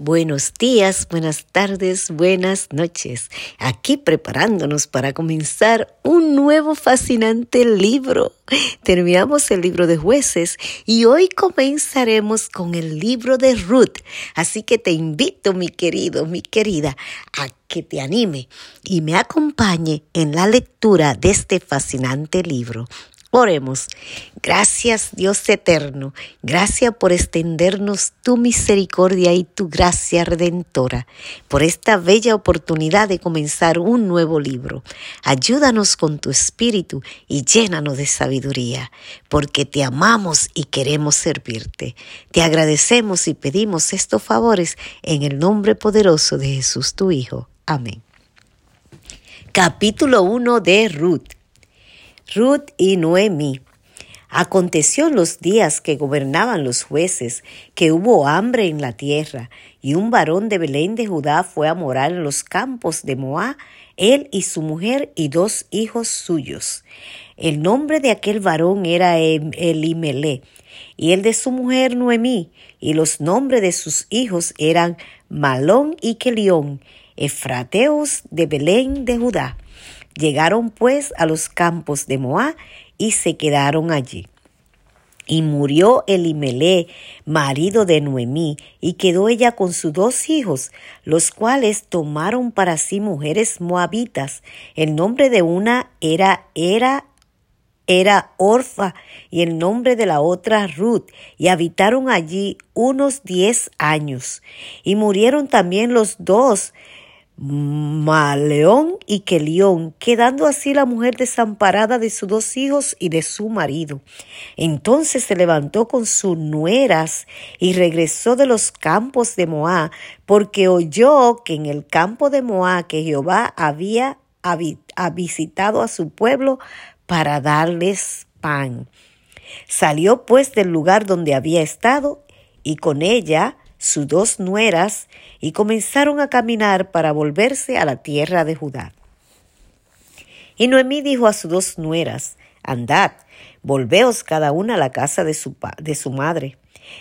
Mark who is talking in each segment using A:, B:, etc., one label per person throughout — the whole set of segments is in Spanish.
A: Buenos días, buenas tardes, buenas noches. Aquí preparándonos para comenzar un nuevo fascinante libro. Terminamos el libro de jueces y hoy comenzaremos con el libro de Ruth. Así que te invito, mi querido, mi querida, a que te anime y me acompañe en la lectura de este fascinante libro. Oremos. Gracias Dios eterno. Gracias por extendernos tu misericordia y tu gracia redentora, por esta bella oportunidad de comenzar un nuevo libro. Ayúdanos con tu espíritu y llénanos de sabiduría, porque te amamos y queremos servirte. Te agradecemos y pedimos estos favores en el nombre poderoso de Jesús tu Hijo. Amén. Capítulo 1 de Ruth. Ruth y Noemi. Aconteció en los días que gobernaban los jueces que hubo hambre en la tierra, y un varón de Belén de Judá fue a morar en los campos de Moab, él y su mujer y dos hijos suyos. El nombre de aquel varón era em-, Elimelé, y el de su mujer Noemí, y los nombres de sus hijos eran Malón y Kelión, efrateos de Belén de Judá. Llegaron pues a los campos de Moab y se quedaron allí. Y murió Elimelé, marido de Noemí, y quedó ella con sus dos hijos, los cuales tomaron para sí mujeres moabitas. El nombre de una era era era Orfa y el nombre de la otra Ruth, y habitaron allí unos diez años. Y murieron también los dos, Maleón y Kelión, quedando así la mujer desamparada de sus dos hijos y de su marido. Entonces se levantó con sus nueras y regresó de los campos de Moab, porque oyó que en el campo de Moab que Jehová había visitado a su pueblo para darles pan. Salió pues del lugar donde había estado y con ella sus dos nueras, y comenzaron a caminar para volverse a la tierra de Judá. Y Noemí dijo a sus dos nueras, Andad, volveos cada una a la casa de su, de su madre.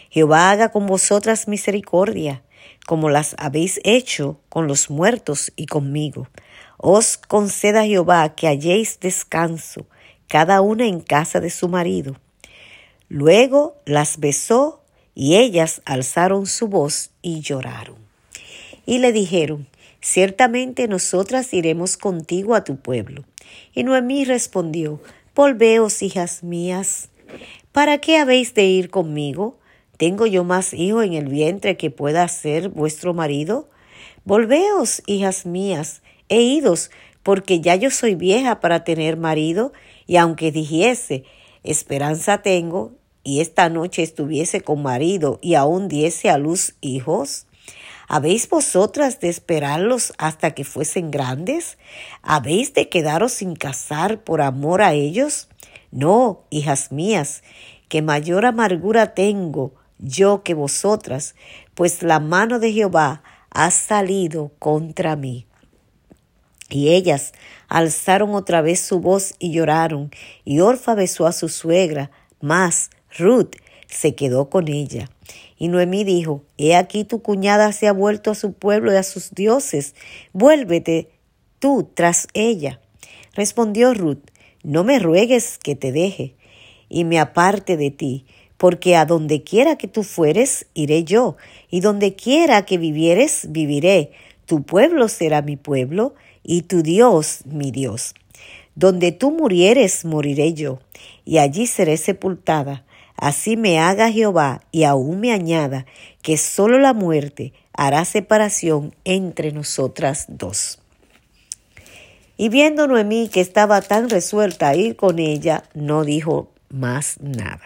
A: Jehová haga con vosotras misericordia, como las habéis hecho con los muertos y conmigo. Os conceda Jehová que halléis descanso, cada una en casa de su marido. Luego las besó y ellas alzaron su voz y lloraron. Y le dijeron, Ciertamente nosotras iremos contigo a tu pueblo. Y Noemí respondió, Volveos, hijas mías, ¿para qué habéis de ir conmigo? ¿Tengo yo más hijo en el vientre que pueda ser vuestro marido? Volveos, hijas mías, e idos, porque ya yo soy vieja para tener marido, y aunque dijese, esperanza tengo, y esta noche estuviese con marido y aún diese a luz hijos? ¿Habéis vosotras de esperarlos hasta que fuesen grandes? ¿Habéis de quedaros sin casar por amor a ellos? No, hijas mías, que mayor amargura tengo yo que vosotras, pues la mano de Jehová ha salido contra mí. Y ellas alzaron otra vez su voz y lloraron, y Orfa besó a su suegra, mas Ruth se quedó con ella. Y Noemí dijo, He aquí tu cuñada se ha vuelto a su pueblo y a sus dioses, vuélvete tú tras ella. Respondió Ruth, No me ruegues que te deje y me aparte de ti, porque a donde quiera que tú fueres, iré yo, y donde quiera que vivieres, viviré. Tu pueblo será mi pueblo, y tu Dios mi Dios. Donde tú murieres, moriré yo, y allí seré sepultada Así me haga Jehová y aún me añada que sólo la muerte hará separación entre nosotras dos. Y viendo Noemí que estaba tan resuelta a ir con ella, no dijo más nada.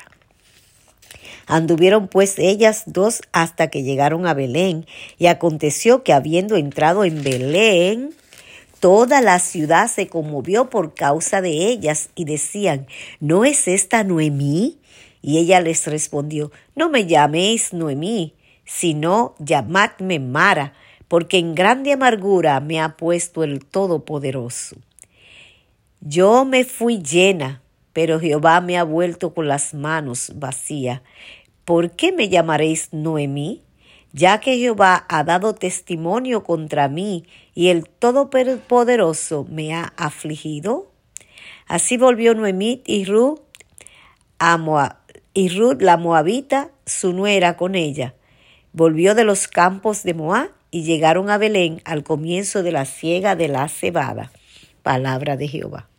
A: Anduvieron pues ellas dos hasta que llegaron a Belén, y aconteció que habiendo entrado en Belén, toda la ciudad se conmovió por causa de ellas, y decían, ¿no es esta Noemí? Y ella les respondió, No me llaméis Noemí, sino llamadme Mara, porque en grande amargura me ha puesto el Todopoderoso. Yo me fui llena, pero Jehová me ha vuelto con las manos vacías. ¿Por qué me llamaréis Noemí? ya que Jehová ha dado testimonio contra mí y el Todopoderoso me ha afligido? Así volvió Noemí y Ruth, y Ruth la moabita, su nuera con ella. Volvió de los campos de Moab y llegaron a Belén al comienzo de la siega de la cebada. Palabra de Jehová.